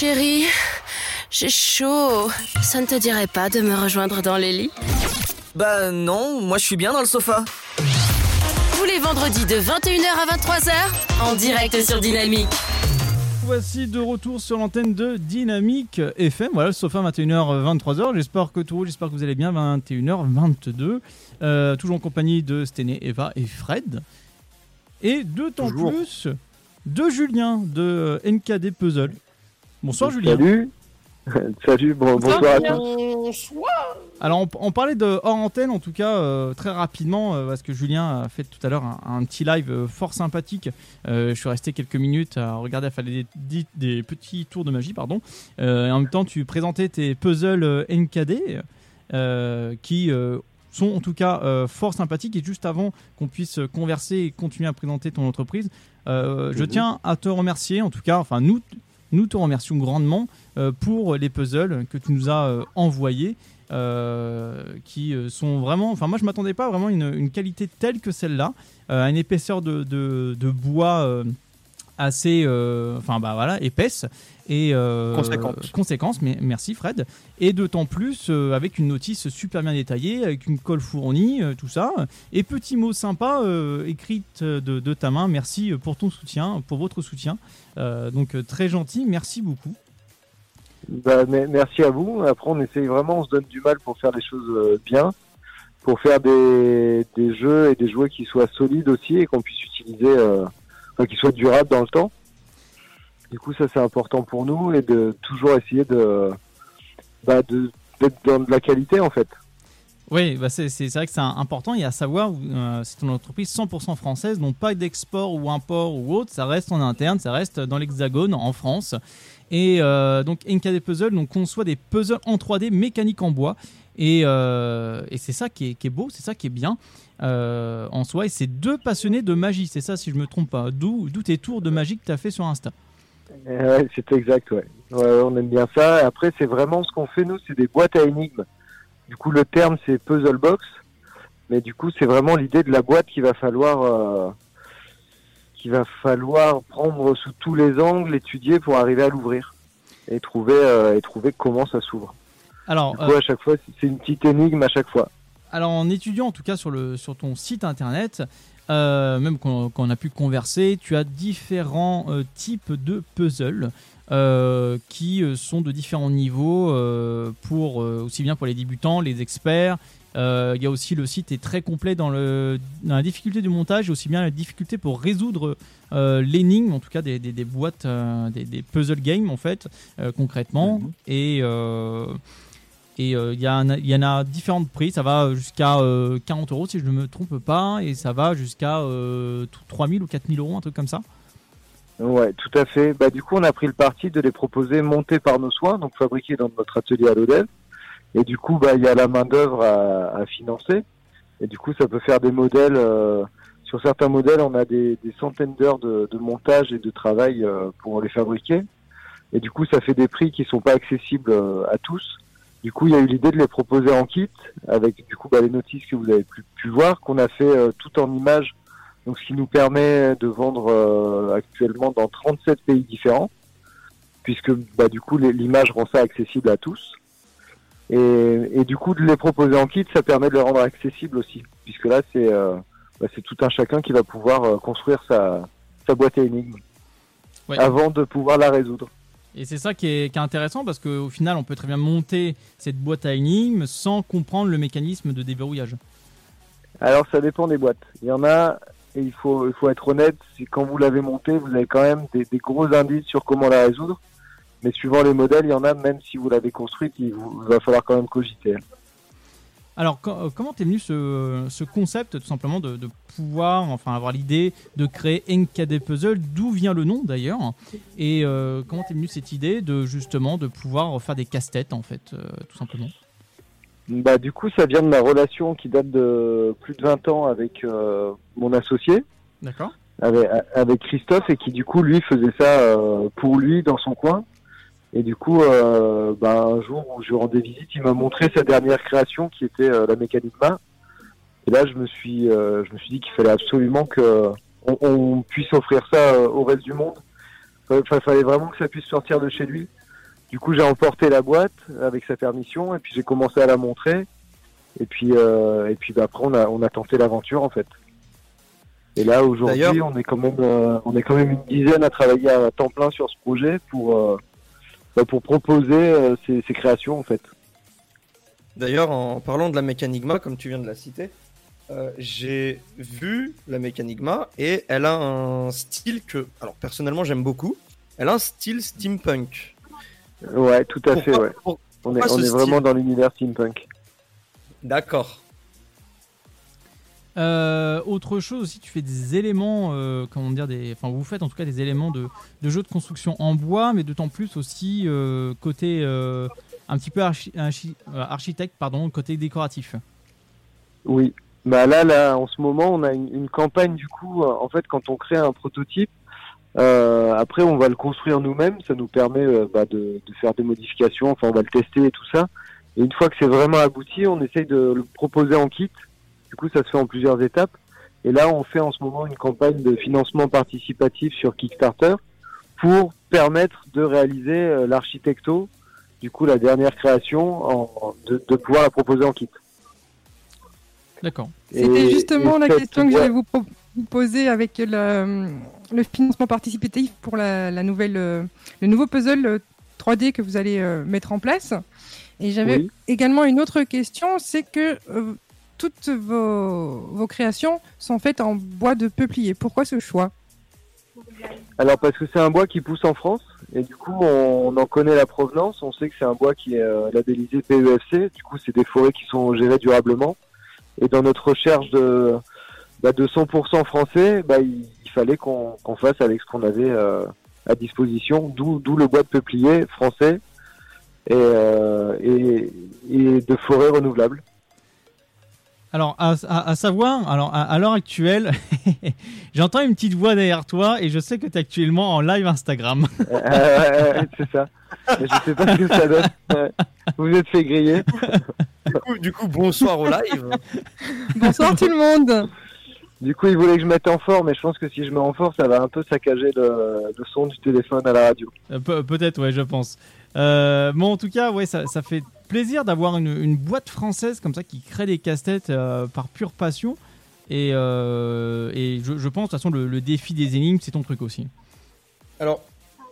Chérie, j'ai chaud. Ça ne te dirait pas de me rejoindre dans les lits? Bah non, moi je suis bien dans le sofa. Tous les vendredis de 21h à 23h, en direct sur Dynamique. Voici de retour sur l'antenne de Dynamique FM. Voilà, le sofa 21h, 23h. J'espère que tout j'espère que vous allez bien. 21h, 22. Euh, toujours en compagnie de Stené, Eva et Fred. Et d'autant plus de Julien de NKD Puzzle. Bonsoir Julien. Salut. Salut, bon, bonsoir à tous. Alors on, on parlait de hors antenne en tout cas euh, très rapidement euh, parce que Julien a fait tout à l'heure un, un petit live euh, fort sympathique. Euh, je suis resté quelques minutes à regarder à faire des, des- des petits tours de magie pardon. Euh, et en même temps tu présentais tes puzzles euh, NKD euh, qui euh, sont en tout cas euh, fort sympathiques et juste avant qu'on puisse converser et continuer à présenter ton entreprise, euh, je tiens à te remercier en tout cas enfin nous nous te remercions grandement euh, pour les puzzles que tu nous as euh, envoyés euh, qui sont vraiment. Enfin, moi, je m'attendais pas vraiment à une, une qualité telle que celle-là, une épaisseur de, bois assez, enfin, bah voilà, épaisse et euh, conséquence, mais merci Fred. Et d'autant plus euh, avec une notice super bien détaillée, avec une colle fournie, euh, tout ça. Et petit mot sympa euh, écrite de, de ta main. Merci pour ton soutien, pour votre soutien. Euh, donc très gentil, merci beaucoup. Bah, mais- merci à vous. Après, on essaye vraiment, on se donne du mal pour faire les choses bien, pour faire des, des jeux et des jouets qui soient solides aussi et qu'on puisse utiliser, euh, enfin, qui soient durables dans le temps. Du coup, ça c'est important pour nous et de toujours essayer de, bah, d'être dans de la qualité en fait. Oui, bah c'est vrai que c'est important. A à savoir, euh, c'est une entreprise 100% française, donc pas d'export ou import ou autre. Ça reste en interne, ça reste dans l'Hexagone, en France. Et euh, donc NKD Puzzle donc, conçoit des puzzles en 3D mécaniques en bois. Et, euh, et c'est ça qui est, beau, c'est ça qui est bien euh, en soi. Et c'est deux passionnés de magie, c'est ça si je me trompe pas. D'où tes tours de magie que tu as fait sur Insta. Euh, Ouais, c'est exact, ouais. ouais. On aime bien ça. Après, c'est vraiment ce qu'on fait, nous, c'est des boîtes à énigmes. Du coup, le terme, c'est puzzle box. Mais du coup, c'est vraiment l'idée de la boîte qu'il va falloir, euh, qu'il va falloir prendre sous tous les angles, étudier pour arriver à l'ouvrir. Et trouver, euh, et trouver comment ça s'ouvre. Alors, Du coup, à chaque fois, c'est une petite énigme à chaque fois. Alors en étudiant en tout cas sur, le, sur ton site internet, euh, même quand, quand on a pu converser, tu as différents euh, types de puzzles euh, qui sont de différents niveaux pour aussi bien pour les débutants, les experts. Il y a aussi le site est très complet dans, le, dans la difficulté du montage et aussi bien la difficulté pour résoudre l'énigme, en tout cas des, des- des boîtes, des, des puzzle games en fait, concrètement. Mhm. Et euh, euh, il y, en a- différents prix, ça va jusqu'à euh, 40 euros si je ne me trompe pas, et ça va jusqu'à euh, 3000 ou 4000 euros, un truc comme ça. Ouais, tout à fait. Bah, du coup, on a pris le parti de les proposer montés par nos soins, donc fabriqués dans notre atelier à l'ODEV. Et du coup, bah, il y a la main d'œuvre à, financer. Et du coup, ça peut faire des modèles. euh, sur certains modèles, on a des, centaines d'heures de, de montage et de travail euh, pour les fabriquer. Et du coup, ça fait des prix qui sont pas accessibles euh, à tous. Du coup, il y a eu l'idée de les proposer en kit, avec du coup bah, les notices que vous avez pu, pu voir, qu'on a fait euh, tout en images donc, ce qui nous permet de vendre euh, actuellement dans 37 pays différents, puisque bah, du coup l'image rend ça accessible à tous. Et, et du coup de les proposer en kit, ça permet de le rendre accessible aussi, puisque là c'est euh, bah, c'est tout un chacun qui va pouvoir euh, construire sa, sa boîte à énigmes Ouais. avant de pouvoir la résoudre. Et c'est ça qui est, intéressant parce qu'au final, on peut très bien monter cette boîte à énigmes sans comprendre le mécanisme de déverrouillage. Alors ça dépend des boîtes. Il y en a, et il faut, il faut être honnête, quand vous l'avez montée, vous avez quand même des, des gros indices sur comment la résoudre. Mais suivant les modèles, il y en a, même si vous l'avez construite, il, vous, il va falloir quand même cogiter. Alors, co- euh, comment t'es venu ce, ce concept, tout simplement, de, de pouvoir, enfin, avoir l'idée de créer NKD Puzzle D'où vient le nom, d'ailleurs Et euh, comment t'es venu cette idée de, justement, de pouvoir faire des casse-têtes, en fait, euh, tout simplement? Bah, du coup, ça vient de ma relation qui date de plus de 20 ans avec euh, mon associé, D'accord. Avec, avec Christophe, et qui du coup, lui, faisait ça pour lui dans son coin. Et du coup, euh, bah, un jour où je lui rendais visite, il m'a montré sa dernière création qui était euh, la mécanique main. Et là, je me suis, euh, je me suis dit qu'il fallait absolument que on, on puisse offrir ça au reste du monde. Il fallait vraiment que ça puisse sortir de chez lui. Du coup, j'ai emporté la boîte avec sa permission et puis j'ai commencé à la montrer. Et puis, et puis bah, après, on a, on a tenté l'aventure en fait. Et là, aujourd'hui, on est quand même, on est quand même une dizaine à travailler à temps plein sur ce projet pour, bah, pour proposer euh, ces, ces créations en fait. D'ailleurs, en parlant de la Mécanigma, comme tu viens de la citer, euh, j'ai vu la Mécanigma et elle a un style que, alors personnellement, j'aime beaucoup. Elle a un style steampunk. Ouais, tout à fait. Ouais. pour- On est, on est vraiment dans l'univers steampunk. D'accord. Euh, autre chose aussi, tu fais des éléments, euh, comment dire, des, enfin vous faites en tout cas des éléments de, de jeux de construction en bois, mais d'autant plus aussi euh, côté un petit peu archi- archi- architecte, pardon, côté décoratif. Oui. Bah là, là, en ce moment, on a une, campagne du coup. En fait, quand on crée un prototype, après, on va le construire nous-mêmes. Ça nous permet bah, de, de faire des modifications. Enfin, on va le tester et tout ça. Et une fois que c'est vraiment abouti, on essaye de le proposer en kit. Du coup, ça se fait en plusieurs étapes. Et là, on fait en ce moment une campagne de financement participatif sur Kickstarter pour permettre de réaliser euh, l'architecto, du coup, la dernière création, en, de, de pouvoir la proposer en kit. D'accord. C'était justement et la question que vais vous, poser avec le, le financement participatif pour la, la nouvelle, euh, le nouveau puzzle euh, 3D que vous allez euh, mettre en place. Et j'avais Oui. également une autre question, c'est que euh, toutes vos, vos créations sont faites en bois de peuplier. Pourquoi ce choix? Alors parce que c'est un bois qui pousse en France et du coup on, en connaît la provenance, on sait que c'est un bois qui est euh, labellisé PEFC, du coup c'est des forêts qui sont gérées durablement. Et dans notre recherche de bah, de 100% français, bah, il, fallait qu'on fasse avec ce qu'on avait euh, à disposition, d'où le bois de peuplier français et, euh, et de forêts renouvelables. Alors, à, à- à savoir, alors à, à l'heure actuelle, j'entends une petite voix derrière toi et je sais que tu es actuellement en live Instagram. Euh, c'est ça. Mais je sais pas ce que ça donne. Vous êtes fait griller. Du coup, du coup, bonsoir au live. Bonsoir tout le monde Du coup, il voulait que je mette en fort, mais je pense que si je mets en fort, ça va un peu saccager le, le son du téléphone à la radio. Euh, pe- Peut-être, ouais, je pense. Euh, bon, en tout cas, ouais, ça, ça fait plaisir d'avoir une, une boîte française comme ça qui crée des casse-têtes euh, par pure passion. Et, euh, et je, je pense, de toute façon, le, le défi des énigmes, c'est ton truc aussi. Alors,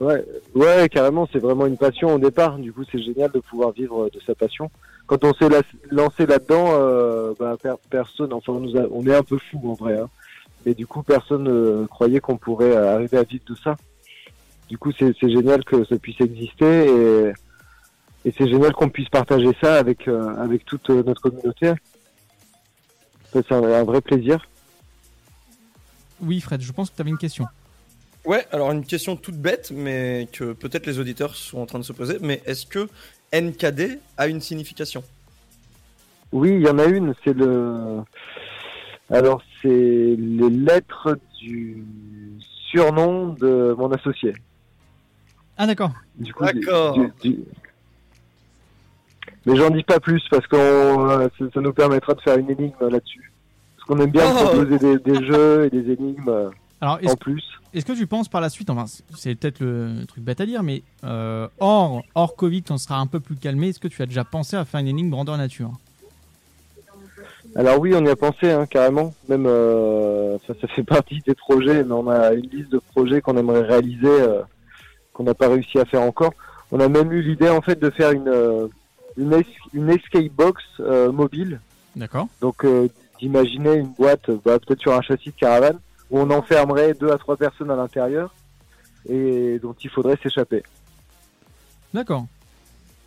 Ouais, ouais, carrément, c'est vraiment une passion au départ. Du coup, c'est génial de pouvoir vivre de sa passion. Quand on s'est la- lancé là-dedans, euh, bah, per- personne, enfin, on, nous a- on est un peu fou en vrai. Hein. Mais du coup, personne ne croyait qu'on pourrait euh, arriver à vivre de ça. Du coup, c'est c'est génial que ça puisse exister et, et c'est génial qu'on puisse partager ça avec euh, avec toute euh, notre communauté. Ça, C'est un, un vrai plaisir. Oui, Fred, je pense que tu avais une question. ouais, alors une question toute bête, mais que peut-être les auditeurs sont en train de se poser, mais est-ce que NKD a une signification? Oui, il y en a une, c'est le. Alors, c'est les lettres du surnom de mon associé. Ah, d'accord. Du coup, du- D'accord. du- du- Mais j'en dis pas plus parce que ça, ça nous permettra de faire une énigme là-dessus. Parce qu'on aime bien Oh. proposer des, des jeux et des énigmes euh, Alors, en plus. est-ce que tu penses par la suite, enfin, c'est- c'est peut-être le truc bête à dire, mais euh, hors, hors Covid, quand on sera un peu plus calmé, est-ce que tu as déjà pensé à faire une énigme grandeur nature? Alors oui, on y a pensé hein, carrément. Même euh, ça, ça fait partie des projets, mais on a une liste de projets qu'on aimerait réaliser, euh, qu'on n'a pas réussi à faire encore. On a même eu l'idée en fait de faire une euh, une, es- une escape box euh, mobile. D'accord. Donc euh, d'imaginer une boîte, bah, peut-être sur un châssis de caravane, où on enfermerait deux à trois personnes à l'intérieur et dont il faudrait s'échapper. D'accord.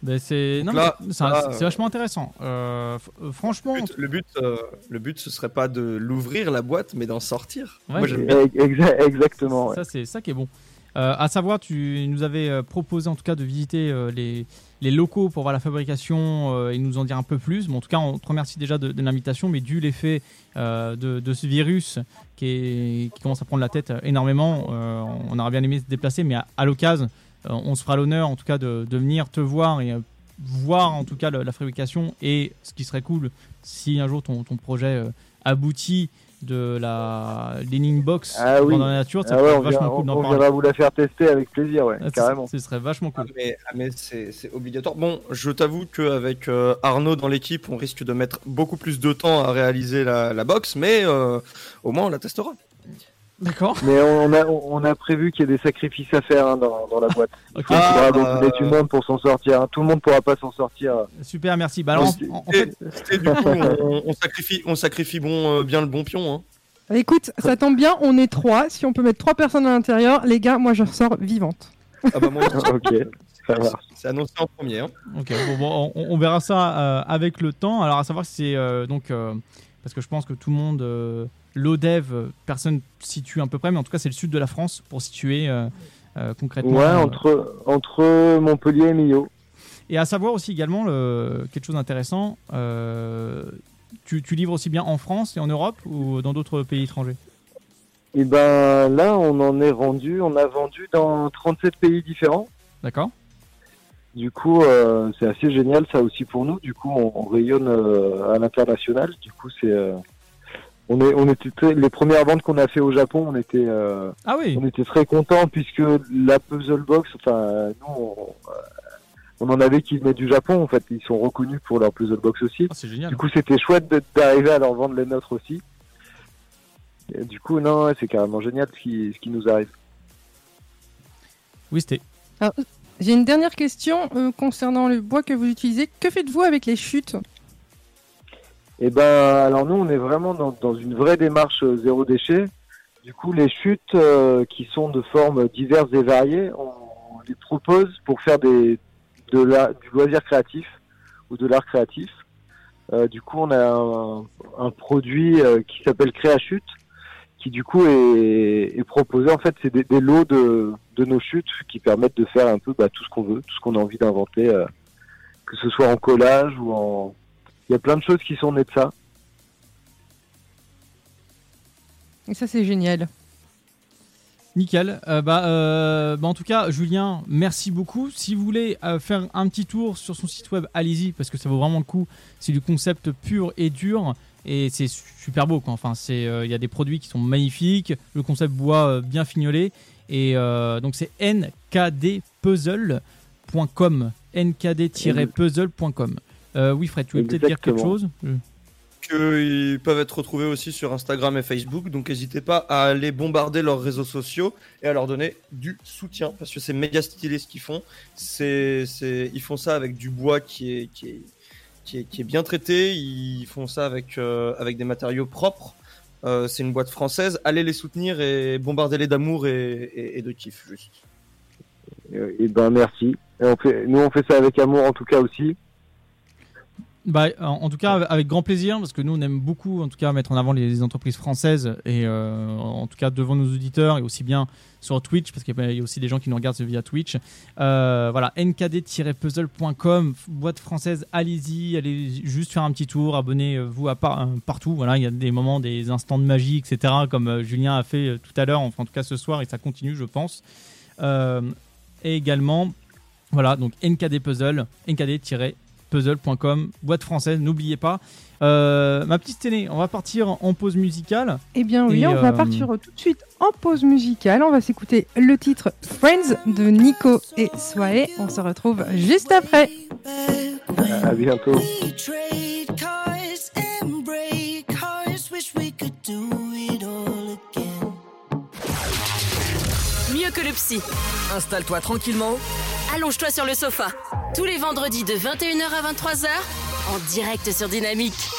Ben c'est euh, vachement intéressant. Euh, franchement, Le but, le but, euh, le but, ce serait pas de l'ouvrir la boîte, mais d'en sortir. Ouais, Moi, j'aime bien. Exa- exactement. ouais. ça c'est ça qui est bon. Euh, à savoir, tu nous avais euh, proposé en tout cas de visiter euh, les, locaux pour voir la fabrication euh, et nous en dire un peu plus. Bon, en tout cas, on te remercie déjà de, l'invitation, mais dû l'effet de, ce virus qui, commence à prendre la tête énormément, on aurait bien aimé se déplacer, mais à, l'occasion, on se fera l'honneur en tout cas de, venir te voir et voir en tout cas la fabrication et ce qui serait cool si un jour ton, projet aboutit de la Leaning Box Ah oui. dans la nature. Ça Ah ouais, pourrait on, être vachement vient- cool d'en on viendra vous la faire tester avec plaisir, ouais, Ah, ce- carrément. Ce serait vachement Ah, cool. mais, ah, mais c'est c'est obligatoire. Bon, je t'avoue qu'avec euh, Arnaud dans l'équipe, on risque de mettre beaucoup plus de temps à réaliser la, la box, mais euh, au moins on la testera. D'accord. Mais on a, on a prévu qu'il y ait des sacrifices à faire hein, dans, dans la boîte. Ok. Il faudra Ah, donc bah, aider tout le monde pour s'en sortir. hein. Tout le monde pourra pas s'en sortir. Super, merci. Bah, en, fait, et du coup, on, on sacrifie, on sacrifie bon, euh, bien le bon pion. Hein. Écoute, ça tombe bien, on est trois. Si on peut mettre trois personnes à l'intérieur, les gars, moi je ressors vivante. Ah bah moi, ok, ça marche. c'est annoncé en premier. Hein. Ok, bon, bon, on, on verra ça euh, avec le temps. Alors, à savoir si c'est euh, donc. Parce que je pense que tout le monde. Euh, L'ODEV, euh, personne situe à peu près, mais en tout cas, c'est le sud de la France pour situer euh, euh, concrètement. Ouais, euh, entre, entre Montpellier et Millau. Et à savoir aussi également le, quelque chose d'intéressant. tu, tu livres aussi bien en France et en Europe ou dans d'autres pays étrangers? Et ben là, on en est rendu, on a vendu dans 37 pays différents. D'accord Du coup, euh, c'est assez génial ça aussi pour nous. Du coup, on, on rayonne euh, à l'international. Du coup, c'est euh, on est on était très- les premières ventes qu'on a fait au Japon, on était euh, Ah oui on était très contents puisque la puzzle box, enfin nous on, euh, on en avait qui venaient du Japon en fait, ils sont reconnus pour leur puzzle box aussi. Ah, C'est génial. Du coup, c'était chouette d'arriver à leur vendre les nôtres aussi. Et du coup, non, ouais, c'est carrément génial ce qui, ce qui nous arrive. Oui, c'était. J'ai une dernière question euh, concernant le bois que vous utilisez. Que faites-vous avec les chutes? Et ben, alors nous, on est vraiment dans, une vraie démarche euh, zéro déchet. Du coup, les chutes euh, qui sont de formes diverses et variées, on, les propose pour faire des, du loisir créatif ou de l'art créatif. Du coup, on a un, un produit qui s'appelle Créachute, qui du coup est, est proposé. En fait, c'est des, des lots de, de nos chutes qui permettent de faire un peu bah, tout ce qu'on veut, tout ce qu'on a envie d'inventer, euh, que ce soit en collage ou en, il y a plein de choses qui sont nées de ça. Et ça, c'est génial. Nickel. Euh, bah, euh, bah, en tout cas, Julien, merci beaucoup. Si vous voulez euh, faire un petit tour sur son site web, allez-y parce que ça vaut vraiment le coup. C'est du concept pur et dur et c'est super beau. Quoi. Enfin, c'est euh, il y a des produits qui sont magnifiques, le concept bois euh, bien fignolé et euh, donc c'est nkdpuzzle.com, nkd-puzzle.com. Euh, oui, Fred, tu veux peut-être dire quelque chose? Euh, Qu'ils peuvent être retrouvés aussi sur Instagram et Facebook, donc n'hésitez pas à aller bombarder leurs réseaux sociaux et à leur donner du soutien parce que c'est méga stylé ce qu'ils font. C'est, c'est, ils font ça avec du bois qui est, qui est, qui est, qui est bien traité. Ils font ça avec, euh, avec des matériaux propres. Euh, c'est une boîte française. Allez les soutenir et bombardez-les d'amour et, et, de kiff juste. Et, et ben merci. Nous on fait ça avec amour en tout cas aussi. Bah, en, tout cas, avec grand plaisir, parce que nous, on aime beaucoup, en tout cas, mettre en avant les, entreprises françaises, et euh, en tout cas devant nos auditeurs, et aussi bien sur Twitch, parce qu'il y a- aussi des gens qui nous regardent via Twitch. Euh, voilà, nkd-puzzle.com, boîte française, allez-y, allez juste faire un petit tour, abonnez-vous euh, partout. Voilà, il y a des moments, des instants de magie, etc., comme Julien a fait tout à l'heure, enfin, en tout cas ce soir, et ça continue, je pense. Et également, voilà, donc NKD Puzzle, nkd-puzzle.com, boîte française, n'oubliez pas. Euh, ma petite Téné, on va partir en pause musicale. Eh bien oui, Et, on va euh, partir tout de suite en pause musicale. On va s'écouter le titre Friends de Nico et Swae. On se retrouve juste après. À bientôt. Mieux que le psy. Installe-toi tranquillement. Allonge-toi sur le sofa. Tous les vendredis de 21h à 23h, en direct sur Dynamique.